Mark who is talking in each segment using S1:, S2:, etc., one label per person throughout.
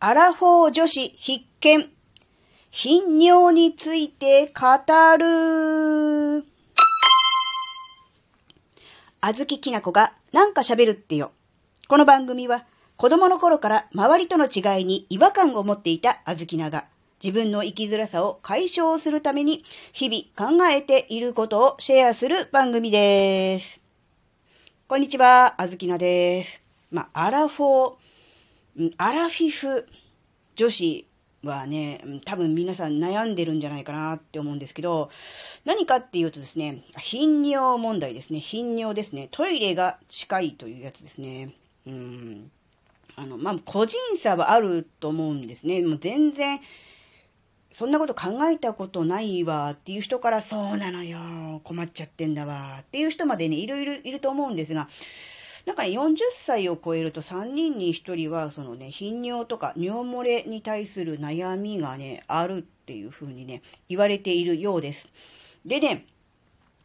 S1: アラフォー女子必見。頻尿について語る。あずききなこがなんか喋るってよ。この番組は子供の頃から周りとの違いに違和感を持っていたあずきなが自分の生きづらさを解消するために日々考えていることをシェアする番組です。こんにちは、あずきなです。まあ、アラフォー、アラフィフ女子はね、多分皆さん悩んでるんじゃないかなって思うんですけど、何かっていうとですね、頻尿問題ですね。頻尿ですね。トイレが近いというやつですね。うん。あの、まあ、個人差はあると思うんですね。もう全然、そんなこと考えたことないわっていう人から、そうなのよ、困っちゃってんだわっていう人までね、いろいろいると思うんですが、なんかね、40歳を超えると3人に1人は、そのね、頻尿とか尿漏れに対する悩みがね、あるっていうふうにね、言われているようです。でね、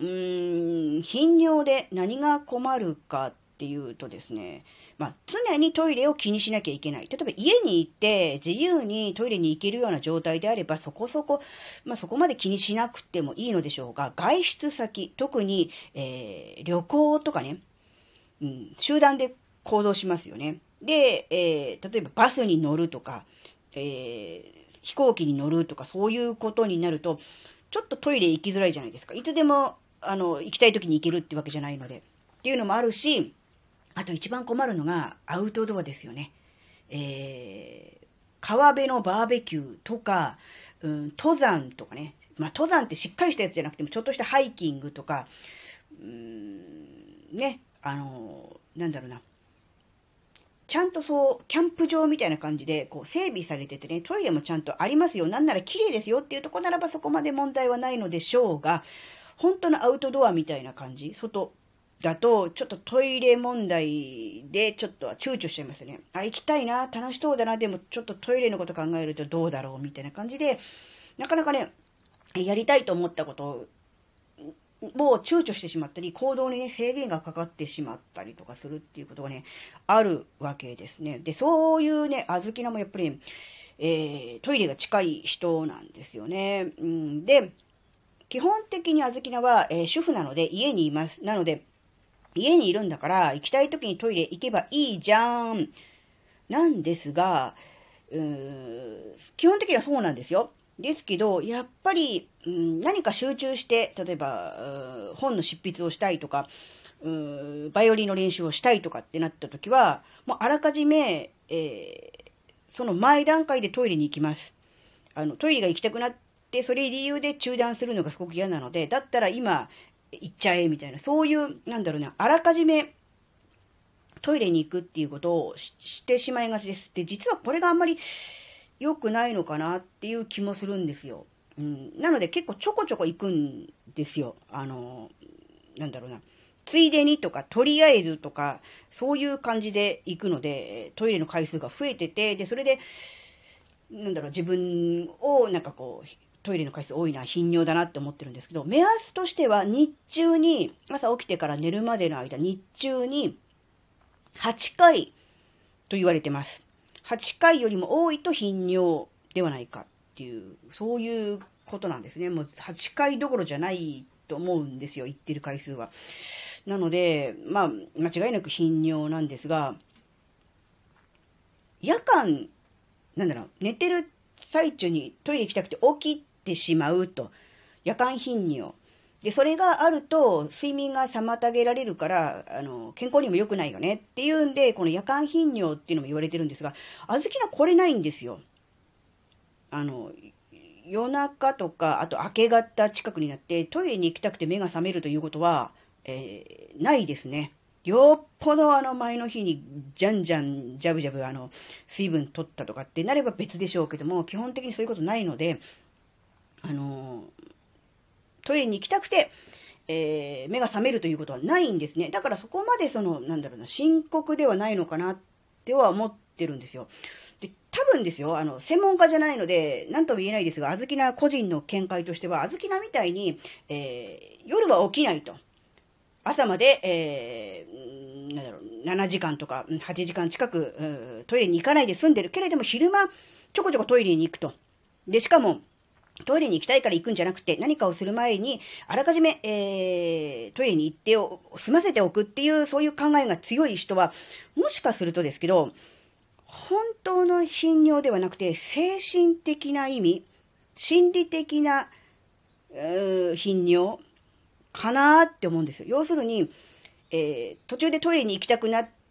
S1: うーん、頻尿で何が困るかっていうとですね、まあ、常にトイレを気にしなきゃいけない。例えば家に行って自由にトイレに行けるような状態であればそこそこ、まあ、そこまで気にしなくてもいいのでしょうが、外出先、特に、えー、旅行とかね、集団で行動しますよね。で、えー、例えばバスに乗るとか、えー、飛行機に乗るとか、そういうことになると、ちょっとトイレ行きづらいじゃないですか。いつでも、あの、行きたい時に行けるってわけじゃないので。っていうのもあるし、あと一番困るのがアウトドアですよね。えー、川辺のバーベキューとか、うん、登山とかね。まあ、登山ってしっかりしたやつじゃなくても、ちょっとしたハイキングとか、うん、ね、あの、なんだろうな。ちゃんとそう、キャンプ場みたいな感じで、こう、整備されててね、トイレもちゃんとありますよ。なんなら綺麗ですよっていうとこならばそこまで問題はないのでしょうが、本当のアウトドアみたいな感じ、外だと、ちょっとトイレ問題で、ちょっと躊躇しちゃいますね。あ、行きたいな、楽しそうだな、でもちょっとトイレのこと考えるとどうだろう、みたいな感じで、なかなかね、やりたいと思ったこともう躊躇してしまったり、行動にね、制限がかかってしまったりとかするっていうことがね、あるわけですね。で、そういうね、あずきなもやっぱり、えー、トイレが近い人なんですよね。うん、で、基本的にあずきなは、えー、主婦なので家にいます。なので、家にいるんだから、行きたい時にトイレ行けばいいじゃん。なんですが、うー基本的にはそうなんですよ。ですけど、やっぱり、うん、何か集中して、例えば、本の執筆をしたいとか、バイオリンの練習をしたいとかってなった時は、もうあらかじめ、えー、その前段階でトイレに行きます。あの、トイレが行きたくなって、それ理由で中断するのがすごく嫌なので、だったら今、行っちゃえ、みたいな、そういう、なんだろうな、あらかじめ、トイレに行くっていうことをしてしまいがちです。で、実はこれがあんまり、良くないのかなっていう気もするんですよ。うん、なので結構ちょこちょこ行くんですよ。あの、なんだろうな。ついでにとか、とりあえずとか、そういう感じで行くので、トイレの回数が増えてて、で、それで、なんだろう、自分をなんかこう、トイレの回数多いな、頻尿だなって思ってるんですけど、目安としては日中に、朝起きてから寝るまでの間、日中に8回と言われてます。8回よりも多いと頻尿ではないかっていう、そういうことなんですね。もう8回どころじゃないと思うんですよ、言ってる回数は。なので、まあ、間違いなく頻尿なんですが、夜間、なんだろう、寝てる最中にトイレ行きたくて起きてしまうと、夜間頻尿。で、それがあると、睡眠が妨げられるから、あの、健康にも良くないよねっていうんで、この夜間頻尿っていうのも言われてるんですが、小豆はこれないんですよ。あの、夜中とか、あと明け方近くになってトイレに行きたくて目が覚めるということは、えー、ないですね。よっぽどあの前の日にじゃんじゃん、ジャブジャブあの、水分取ったとかってなれば別でしょうけども、基本的にそういうことないので、あのトイレに行きたくて、えー、目が覚めるということはないんですね。だからそこまでその、なんだろうな、深刻ではないのかなっては思ってるんですよ。で、多分ですよ、あの、専門家じゃないので、何とも言えないですが、あずきな個人の見解としては、あずきなみたいに、えー、夜は起きないと。朝まで、えー、なんだろう、7時間とか8時間近く、トイレに行かないで済んでるけれども、昼間、ちょこちょこトイレに行くと。で、しかも、トイレに行きたいから行くんじゃなくて、何かをする前に、あらかじめ、えー、トイレに行ってお、済ませておくっていう、そういう考えが強い人は、もしかするとですけど、本当の頻尿ではなくて、精神的な意味、心理的な、頻尿かなって思うんですよ。要するに、えー、途中でトイレに行きたくなって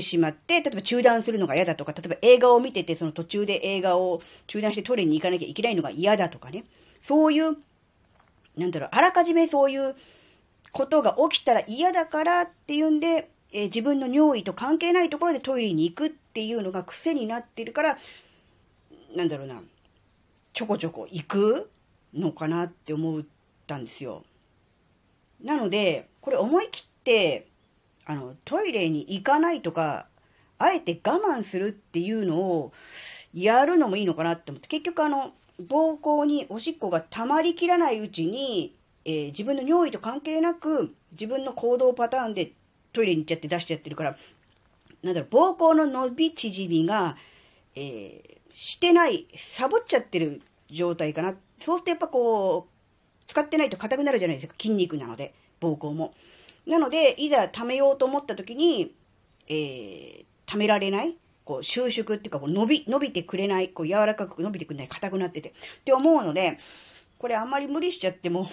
S1: しまって、例えば中断するのが嫌だとか、例えば映画を見てて、その途中で映画を中断してトイレに行かなきゃいけないのが嫌だとかね。そういう、なんだろう、あらかじめそういうことが起きたら嫌だからっていうんで、えー、自分の尿意と関係ないところでトイレに行くっていうのが癖になってるから、なんだろうな、ちょこちょこ行くのかなって思ったんですよ。なので、これ思い切って、あの、トイレに行かないとか、あえて我慢するっていうのをやるのもいいのかなって思って、結局あの、膀胱におしっこが溜まりきらないうちに、えー、自分の尿意と関係なく、自分の行動パターンでトイレに行っちゃって出しちゃってるから、なんだろう、膀胱の伸び縮みが、えー、してない、サボっちゃってる状態かな。そうするとやっぱこう、使ってないと硬くなるじゃないですか。筋肉なので、膀胱も。なので、いざ溜めようと思った時に、えー、溜められないこう収縮っていうかこう伸び、伸びてくれない、こう柔らかく伸びてくれない、硬くなってて。って思うので、これあんまり無理しちゃっても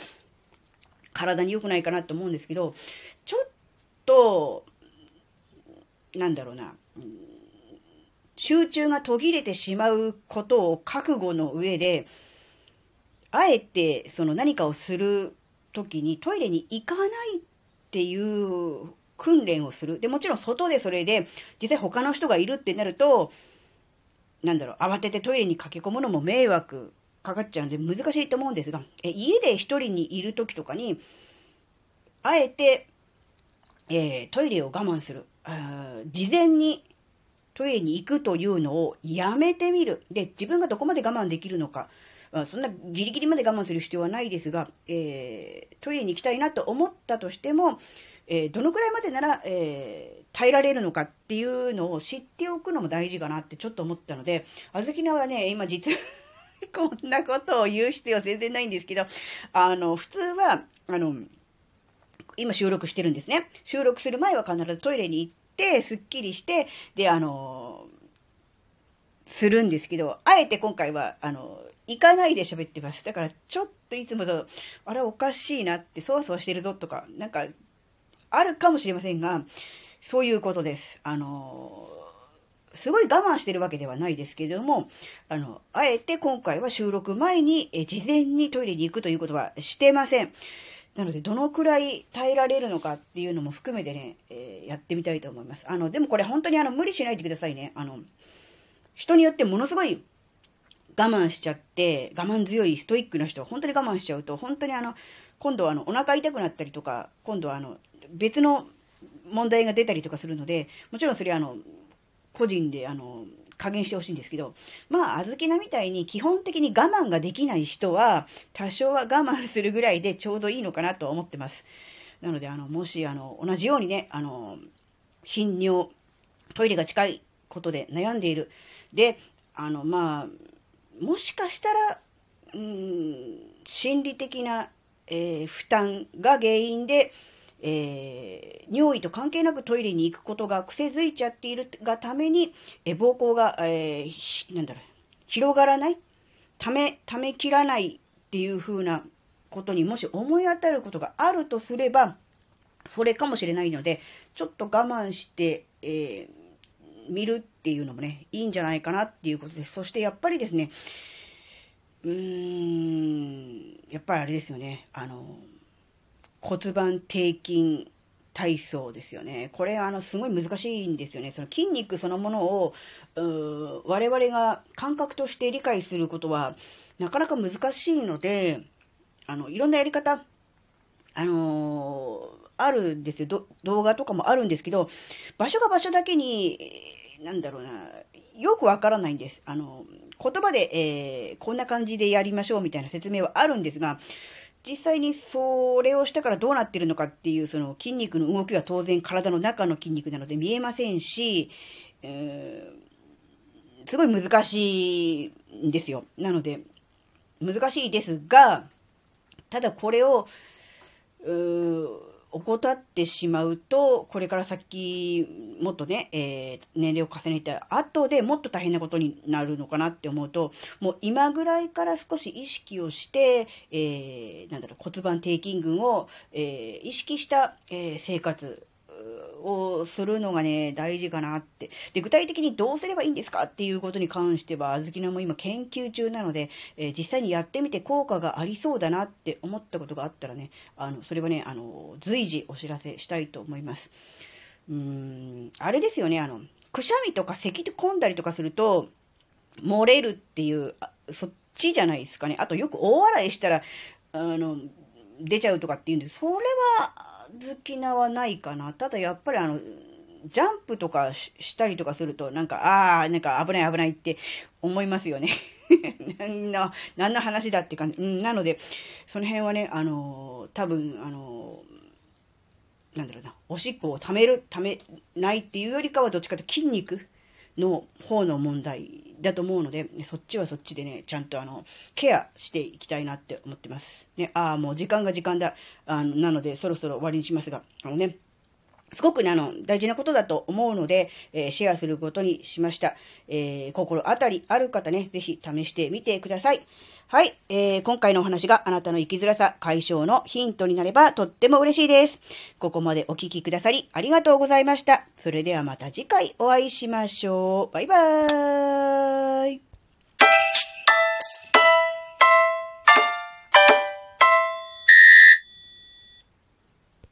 S1: 体に良くないかなと思うんですけど、ちょっと、なんだろうな、集中が途切れてしまうことを覚悟の上で、あえてその何かをする時にトイレに行かないっていう訓練をする。で、もちろん外でそれで実際他の人がいるってなると、なんだろう、慌ててトイレに駆け込むのも迷惑かかっちゃうんで難しいと思うんですが、え家で一人にいる時とかに、あえて、えー、トイレを我慢する。事前にトイレに行くというのをやめてみる。で、自分がどこまで我慢できるのか。そんなギリギリまで我慢する必要はないですが、えー、トイレに行きたいなと思ったとしても、えー、どのくらいまでなら、えー、耐えられるのかっていうのを知っておくのも大事かなってちょっと思ったので、あずきなはね、今実は こんなことを言う必要は全然ないんですけど、あの、普通は、あの、今収録してるんですね。収録する前は必ずトイレに行って、すっきりして、で、あの、するんですけど、あえて今回は、あの、行かないで喋ってます。だから、ちょっといつもと、あれおかしいなって、そわそわしてるぞとか、なんか、あるかもしれませんが、そういうことです。あの、すごい我慢してるわけではないですけれども、あの、あえて今回は収録前に、え事前にトイレに行くということはしてません。なので、どのくらい耐えられるのかっていうのも含めてね、えー、やってみたいと思います。あの、でもこれ本当にあの、無理しないでくださいね。あの、人によってものすごい我慢しちゃって、我慢強いストイックな人は本当に我慢しちゃうと、本当にあの、今度はあの、お腹痛くなったりとか、今度はあの、別の問題が出たりとかするので、もちろんそれはあの、個人であの、加減してほしいんですけど、まあ、あずきなみたいに基本的に我慢ができない人は、多少は我慢するぐらいでちょうどいいのかなと思ってます。なので、あの、もし、あの、同じようにね、あの、頻尿、トイレが近いことで悩んでいる。で、あの、まあ、もしかしたら、うん、心理的な、えー、負担が原因で、えー、尿意と関係なくトイレに行くことが癖づいちゃっているがために、えー、膀胱が、えー、なんだろう、広がらないため、ためきらないっていう風なことにもし思い当たることがあるとすれば、それかもしれないので、ちょっと我慢して、えー見るっていうのもね、いいんじゃないかなっていうことです。そしてやっぱりですね、うーん、やっぱりあれですよね、あの、骨盤底筋体操ですよね。これ、あの、すごい難しいんですよね。その筋肉そのものを、我々が感覚として理解することは、なかなか難しいので、あの、いろんなやり方、あのー、あるんですよ。動画とかもあるんですけど、場所が場所だけに、なんだろうな、よくわからないんです。あの、言葉で、えー、こんな感じでやりましょうみたいな説明はあるんですが、実際にそれをしたからどうなってるのかっていう、その筋肉の動きは当然体の中の筋肉なので見えませんし、えー、すごい難しいんですよ。なので、難しいですが、ただこれを、うー怠ってしまうと、これから先、もっとね、えー、年齢を重ねた後でもっと大変なことになるのかなって思うと、もう今ぐらいから少し意識をして、えー、なんだろう、骨盤底筋群を、えー、意識した、え、生活、をするのがね、大事かなって。で、具体的にどうすればいいんですかっていうことに関しては、あずきのも今研究中なので、えー、実際にやってみて効果がありそうだなって思ったことがあったらね、あの、それはね、あの、随時お知らせしたいと思います。うーん、あれですよね、あの、くしゃみとか咳込んだりとかすると、漏れるっていう、そっちじゃないですかね。あとよく大笑いしたら、あの、出ちゃうとかっていうんで、それは、好きなはないかな。ただやっぱりあの、ジャンプとかしたりとかすると、なんか、ああ、なんか危ない危ないって思いますよね。何の、何の話だって感じ。うん、なので、その辺はね、あの多分、あのなんだろうな、おしっこを溜める、溜めないっていうよりかは、どっちかというと筋肉の方の問題だと思うので、そっちはそっちでね、ちゃんとあの、ケアしていきたいなって思ってます。ね、ああ、もう時間が時間だ。あの、なので、そろそろ終わりにしますが、あのね、すごくね、あの、大事なことだと思うので、えー、シェアすることにしました。えー、心当たりある方ね、ぜひ試してみてください。はい、えー、今回のお話があなたの生きづらさ解消のヒントになればとっても嬉しいです。ここまでお聞きくださりありがとうございました。それではまた次回お会いしましょう。バイバーイ。